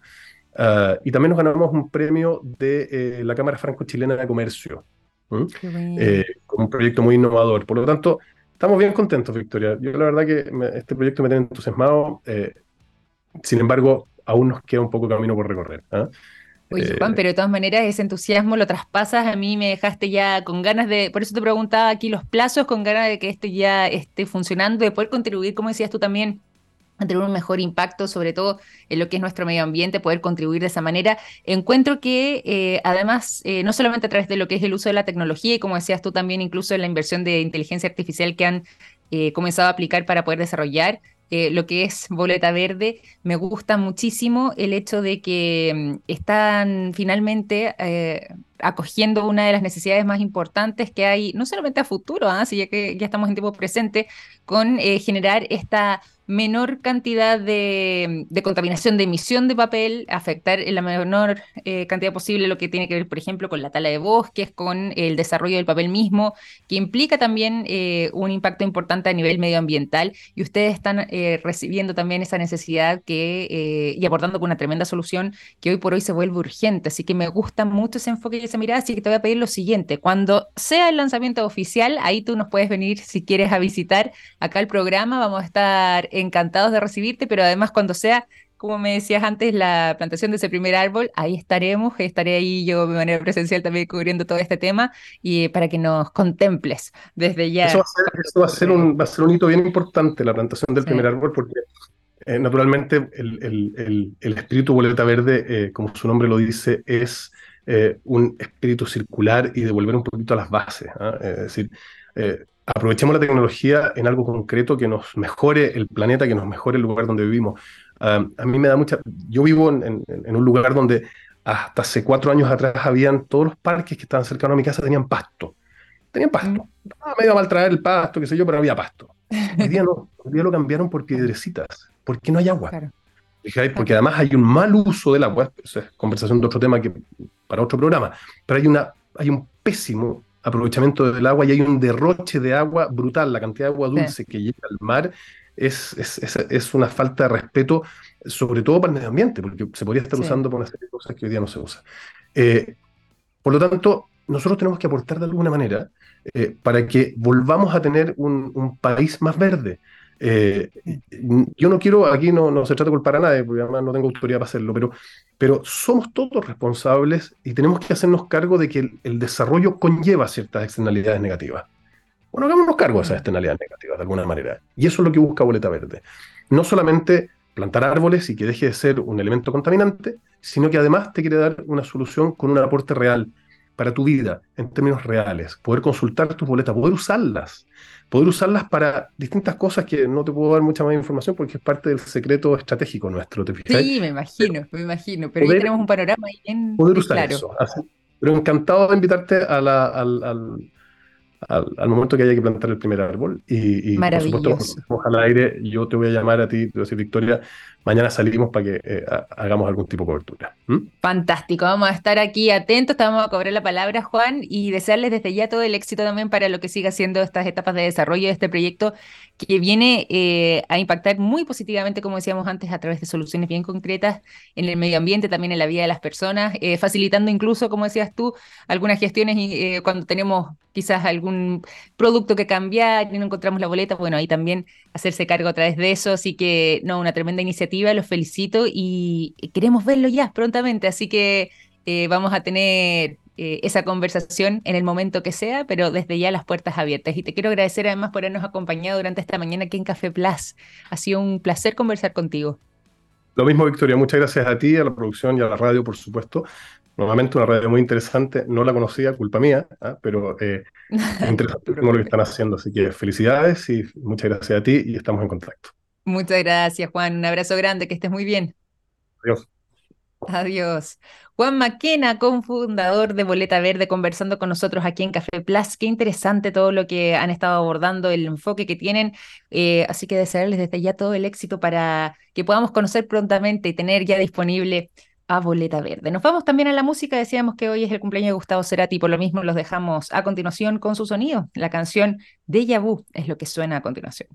Ah, y también nos ganamos un premio de la Cámara Franco-Chilena de Comercio. Eh, como un proyecto muy innovador. Por lo tanto, estamos bien contentos, Victoria. Yo la verdad que este proyecto me tiene entusiasmado. Eh, sin embargo, aún nos queda un poco camino por recorrer. Oye, eh, Juan, pero de todas maneras ese entusiasmo lo traspasas, a mí me dejaste ya con ganas de, por eso te preguntaba aquí los plazos, con ganas de que esto ya esté funcionando, de poder contribuir, como decías tú también, a tener un mejor impacto, sobre todo en lo que es nuestro medio ambiente, poder contribuir de esa manera. Encuentro que eh, además, eh, no solamente a través de lo que es el uso de la tecnología y como decías tú también, incluso en la inversión de inteligencia artificial que han eh, comenzado a aplicar para poder desarrollar lo que es Boleta Verde, me gusta muchísimo el hecho de que mm, están finalmente acogiendo una de las necesidades más importantes que hay, no solamente a futuro, ¿ah? ya que ya estamos en tiempo presente, con generar esta menor cantidad de, contaminación de emisión de papel, afectar en la menor eh, cantidad posible lo que tiene que ver, por ejemplo, con la tala de bosques, con el desarrollo del papel mismo, que implica también eh, un impacto importante a nivel medioambiental y ustedes están eh, recibiendo también esa necesidad que, y abordando con una tremenda solución que hoy por hoy se vuelve urgente. Así que me gusta mucho ese enfoque y esa mirada, así que te voy a pedir lo siguiente, cuando sea el lanzamiento oficial, ahí tú nos puedes venir si quieres a visitar acá el programa, vamos a estar encantados de recibirte, pero además cuando sea, como me decías antes, la plantación de ese primer árbol, ahí estaremos, estaré ahí yo de manera presencial también cubriendo todo este tema y para que nos contemples desde ya. Eso va a ser, un, va a ser un hito bien importante, la plantación del primer árbol, porque eh, naturalmente el, el, espíritu boleta verde, eh, como su nombre lo dice, es eh, un espíritu circular y devolver un poquito a las bases. ¿ah? Es decir, aprovechemos la tecnología en algo concreto que nos mejore el planeta, que nos mejore el lugar donde vivimos. a mí me da mucha... Yo vivo en, un lugar donde hasta hace cuatro años atrás habían todos los parques que estaban cercanos a mi casa tenían pasto. Tenían pasto. Mm. Ah, me iba a mal traer el pasto, qué sé yo, pero había pasto. Hoy día no. Hoy día lo cambiaron por piedrecitas, porque no hay agua. Porque además hay un mal uso del agua, es conversación de otro tema que para otro programa, pero hay, una, hay un pésimo aprovechamiento del agua y hay un derroche de agua brutal. La cantidad de agua dulce que llega al mar es, es, una falta de respeto, sobre todo para el medio ambiente, porque se podría estar usando por una serie de cosas que hoy día no se usa. Eh, por lo tanto, nosotros tenemos que aportar de alguna manera eh, para que volvamos a tener un país más verde. Eh, yo no quiero, aquí no, no se trata de culpar a nadie, porque además no tengo autoridad para hacerlo, pero, pero somos todos responsables y tenemos que hacernos cargo de que el, desarrollo conlleva ciertas externalidades negativas. Bueno, hagámonos cargo de esas externalidades negativas de alguna manera. Y eso es lo que busca Boleta Verde. No solamente plantar árboles y que deje de ser un elemento contaminante, sino que además te quiere dar una solución con un aporte real para tu vida, en términos reales. Poder consultar tus boletas, poder usarlas poder usarlas para distintas cosas que no te puedo dar mucha más información porque es parte del secreto estratégico nuestro, ¿te Sí, me imagino, me imagino, pero ahí tenemos un panorama bien Poder usar eso. pero encantado de invitarte a la, al, al, momento que haya que plantar el primer árbol. Y, y por supuesto, al aire, yo te voy a llamar a ti, te voy a decir, Victoria, mañana salimos para que eh, hagamos algún tipo de cobertura. Fantástico, vamos a estar aquí atentos, te vamos a cobrar la palabra, Juan, y desearles desde ya todo el éxito también para lo que siga siendo estas etapas de desarrollo de este proyecto que viene eh, a impactar muy positivamente, como decíamos antes, a través de soluciones bien concretas en el medio ambiente, también en la vida de las personas, eh, facilitando incluso, como decías tú, algunas gestiones y cuando tenemos quizás algún producto que cambiar y no encontramos la boleta, bueno, ahí también hacerse cargo a través de eso, así que no, una tremenda iniciativa, los felicito y queremos verlo ya prontamente, así que eh, vamos a tener eh, esa conversación en el momento que sea, pero desde ya las puertas abiertas. Y te quiero agradecer además por habernos acompañado durante esta mañana aquí en Café Plus. Ha sido un placer conversar contigo. Lo mismo, Victoria. Muchas gracias a ti, a la producción y a la radio, por supuesto. Nuevamente una radio muy interesante, no la conocía, culpa mía, ¿ah? pero eh, es interesante lo que están haciendo, así que felicidades y muchas gracias a ti y estamos en contacto. Muchas gracias, Juan, un abrazo grande, que estés muy bien. Adiós. Adiós. Juan Maquena, cofundador de Boleta Verde, conversando con nosotros aquí en Café Plus. Qué interesante todo lo que han estado abordando, el enfoque que tienen. Eh, así que desearles desde ya todo el éxito para que podamos conocer prontamente y tener ya disponible a Boleta Verde. Nos vamos también a la música, decíamos que hoy es el cumpleaños de Gustavo Cerati, por lo mismo los dejamos a continuación con su sonido. La canción de Vu es lo que suena a continuación.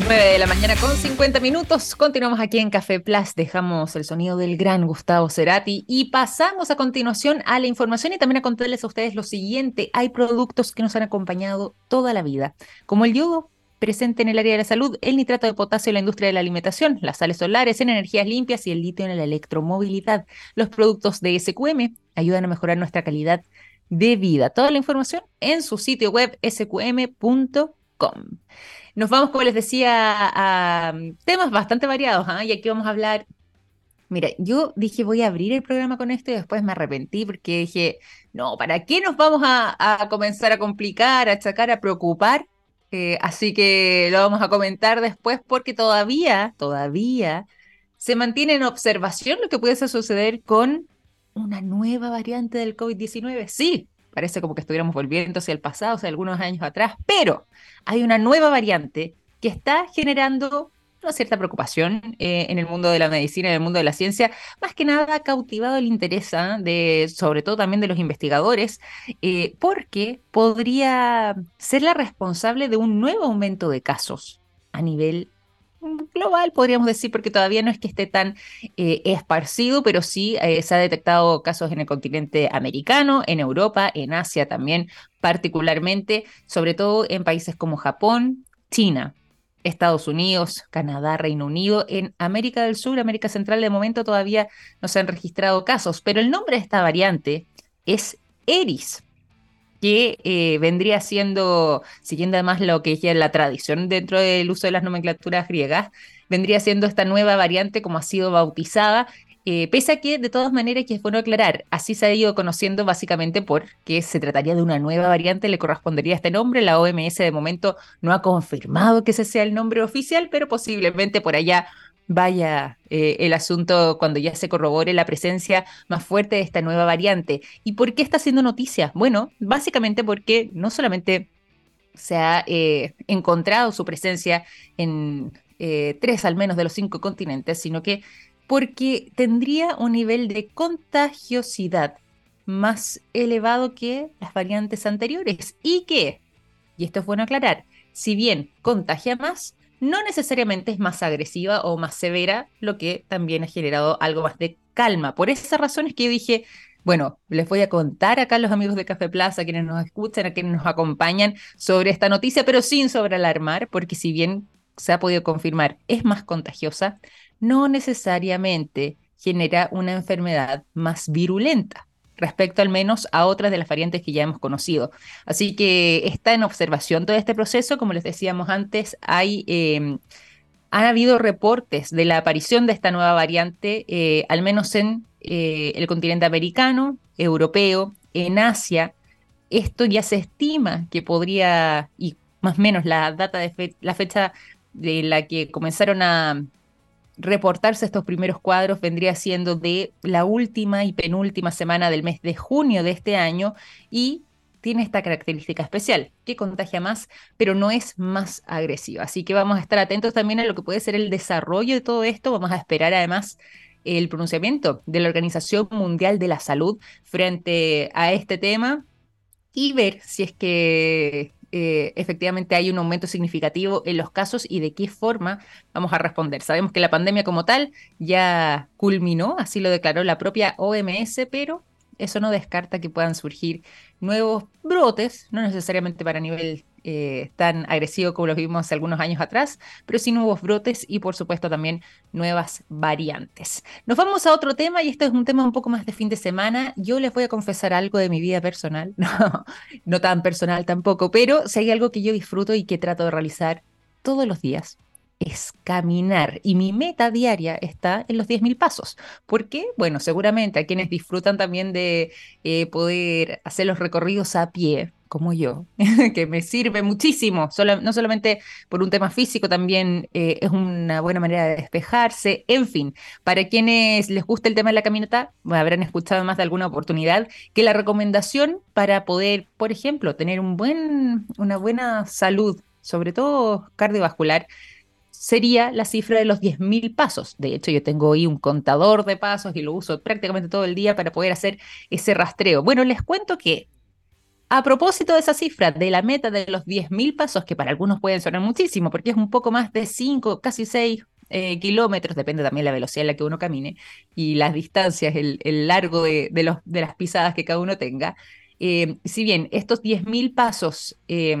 9 de la mañana con 50 minutos. Continuamos aquí en Café Plus. Dejamos el sonido del gran Gustavo Cerati y pasamos a continuación a la información y también a contarles a ustedes lo siguiente. Hay productos que nos han acompañado toda la vida, como el yodo, presente en el área de la salud, el nitrato de potasio en la industria de la alimentación, las sales solares en energías limpias y el litio en la electromovilidad. Los productos de SQM ayudan a mejorar nuestra calidad de vida. Toda la información en su sitio web sqm.com. Nos vamos, como les decía, a temas bastante variados, ¿ah? y aquí vamos a hablar Mira, yo dije voy a abrir el programa con esto y después me arrepentí porque dije, no, ¿para qué nos vamos a, comenzar a complicar, a achacar, a preocupar eh, así que lo vamos a comentar después porque todavía, todavía se mantiene en observación lo que pudiese suceder con una nueva variante del COVID-19. Sí, parece como que estuviéramos volviendo hacia el pasado, hacia algunos años atrás, pero hay una nueva variante que está generando una cierta preocupación eh, en el mundo de la medicina, en el mundo de la ciencia. Más que nada ha cautivado el interés ¿ah? de, sobre todo también de los investigadores, eh, porque podría ser la responsable de un nuevo aumento de casos a nivel global, podríamos decir, porque todavía no es que esté tan eh, esparcido, pero sí se ha detectado casos en el continente americano, en Europa, en Asia también, particularmente, sobre todo en países como Japón, China. Estados Unidos, Canadá, Reino Unido. En América del Sur, América Central, de momento todavía no se han registrado casos, pero el nombre de esta variante es Eris, que eh, vendría siendo, siguiendo además lo que es ya la tradición dentro del uso de las nomenclaturas griegas, vendría siendo esta nueva variante como ha sido bautizada eh, pese a que, de todas maneras, que es bueno aclarar, así se ha ido conociendo básicamente porque se trataría de una nueva variante, le correspondería este nombre. La OMS de momento no ha confirmado que ese sea el nombre oficial, pero posiblemente por allá vaya eh, el asunto cuando ya se corrobore la presencia más fuerte de esta nueva variante. ¿Y por qué está haciendo noticia? Bueno, básicamente porque no solamente se ha eh, encontrado su presencia en tres al menos de los cinco continentes, sino que porque tendría un nivel de contagiosidad más elevado que las variantes anteriores y que, y esto es bueno aclarar, si bien contagia más, no necesariamente es más agresiva o más severa, lo que también ha generado algo más de calma. Por esas razones que dije, bueno, les voy a contar acá a los amigos de Café Plaza, a quienes nos escuchan, a quienes nos acompañan sobre esta noticia, pero sin sobrealarmar, porque si bien se ha podido confirmar, es más contagiosa, no necesariamente genera una enfermedad más virulenta respecto al menos a otras de las variantes que ya hemos conocido. Así que está en observación todo este proceso. Como les decíamos antes, hay, eh, han habido reportes de la aparición de esta nueva variante, eh, al menos en eh, el continente americano, europeo, en Asia. Esto ya se estima que podría, y más o menos la data de la fecha de la que comenzaron a reportarse estos primeros cuadros vendría siendo de la última y penúltima semana del mes de junio de este año y tiene esta característica especial, que contagia más, pero no es más agresiva. Así que vamos a estar atentos también a lo que puede ser el desarrollo de todo esto. Vamos a esperar además el pronunciamiento de la Organización Mundial de la Salud frente a este tema y ver si es que eh, efectivamente hay un aumento significativo en los casos y de qué forma vamos a responder. Sabemos que la pandemia como tal ya culminó, así lo declaró la propia OMS, pero eso no descarta que puedan surgir nuevos brotes, no necesariamente para nivel eh, tan agresivo como los vimos algunos años atrás, pero sí nuevos brotes y por supuesto también nuevas variantes. Nos vamos a otro tema y esto es un tema un poco más de fin de semana. Yo les voy a confesar algo de mi vida personal, no, no tan personal tampoco, pero si hay algo que yo disfruto y que trato de realizar todos los días es caminar y mi meta diaria está en los 10.000 pasos. ¿Por qué? Bueno, seguramente a quienes disfrutan también de eh, poder hacer los recorridos a pie, como yo, que me sirve muchísimo, no solamente por un tema físico, también eh, es una buena manera de despejarse, en fin, para quienes les gusta el tema de la caminata, habrán escuchado más de alguna oportunidad que la recomendación para poder, por ejemplo, tener buen, una buena salud, sobre todo cardiovascular, sería la cifra de los 10.000 pasos. De hecho, yo tengo ahí un contador de pasos y lo uso prácticamente todo el día para poder hacer ese rastreo. Bueno, les cuento que a propósito de esa cifra, de la meta de los 10.000 pasos, que para algunos pueden sonar muchísimo, porque es un poco más de 5, casi 6 eh, kilómetros, depende también de la velocidad en la que uno camine y las distancias, el, largo de, las pisadas que cada uno tenga. Eh, si bien estos 10.000 pasos eh,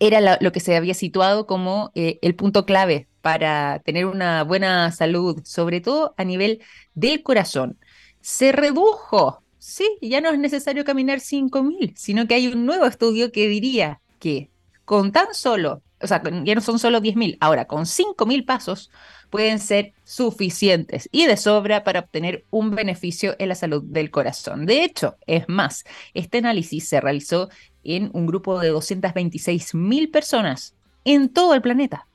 era lo que se había situado como el punto clave para tener una buena salud, sobre todo a nivel del corazón, se redujo Sí, ya no es necesario caminar 5.000, sino que hay un nuevo estudio que diría que con tan solo, o sea, ya no son solo 10.000, ahora con 5.000 pasos pueden ser suficientes y de sobra para obtener un beneficio en la salud del corazón. De hecho, es más, este análisis se realizó en un grupo de 226.000 personas en todo el planeta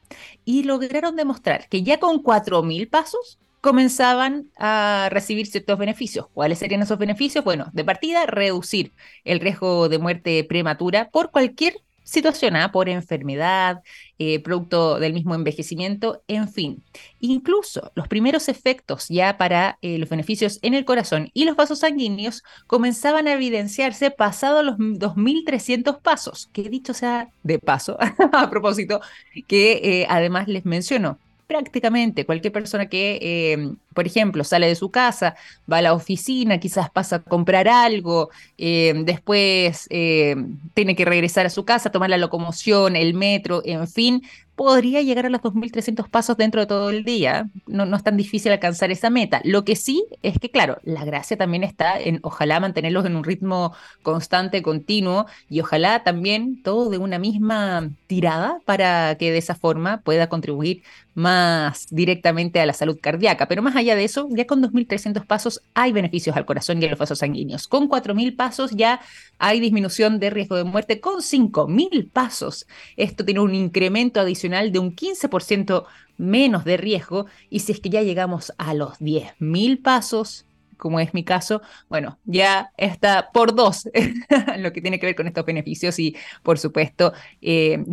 y lograron demostrar que ya con 4.000 pasos comenzaban a recibir ciertos beneficios. ¿Cuáles serían esos beneficios? Bueno, de partida, reducir el riesgo de muerte prematura por cualquier situación, ¿ah? por enfermedad, eh, producto del mismo envejecimiento, en fin. Incluso los primeros efectos ya para eh, los beneficios en el corazón y los vasos sanguíneos comenzaban a evidenciarse pasado los 2.300 pasos, que dicho sea de paso, a propósito, que eh, además les menciono prácticamente cualquier persona que, eh, por ejemplo, sale de su casa, va a la oficina, quizás pasa a comprar algo, eh, después eh, tiene que regresar a su casa, tomar la locomoción, el metro, en fin, podría llegar a los 2.300 pasos dentro de todo el día. No, no es tan difícil alcanzar esa meta. Lo que sí es que, claro, la gracia también está en ojalá mantenerlos en un ritmo constante, continuo, y ojalá también todo de una misma tirada para que de esa forma pueda contribuir más directamente a la salud cardíaca. Pero más allá de eso, ya con 2.300 pasos hay beneficios al corazón y a los vasos sanguíneos. Con 4.000 pasos ya hay disminución de riesgo de muerte. Con 5.000 pasos, esto tiene un incremento adicional de un 15% menos de riesgo. Y si es que ya llegamos a los 10.000 pasos, como es mi caso, bueno, ya está por dos lo que tiene que ver con estos beneficios y, por supuesto, eh,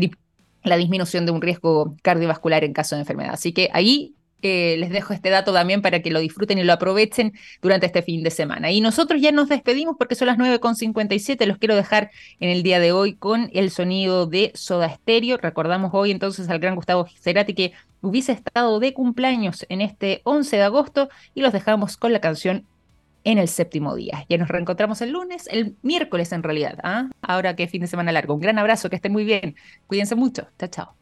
la disminución de un riesgo cardiovascular en caso de enfermedad. Así que ahí eh, les dejo este dato también para que lo disfruten y lo aprovechen durante este fin de semana. Y nosotros ya nos despedimos porque son las 9.57. Los quiero dejar en el día de hoy con el sonido de Soda Stereo. Recordamos hoy entonces al gran Gustavo Cerati que hubiese estado de cumpleaños en este 11 de agosto y los dejamos con la canción en el séptimo día. Ya nos reencontramos el lunes, el miércoles en realidad. ¿ah? Ahora que fin de semana largo. Un gran abrazo, que estén muy bien. Cuídense mucho. Chao, chao.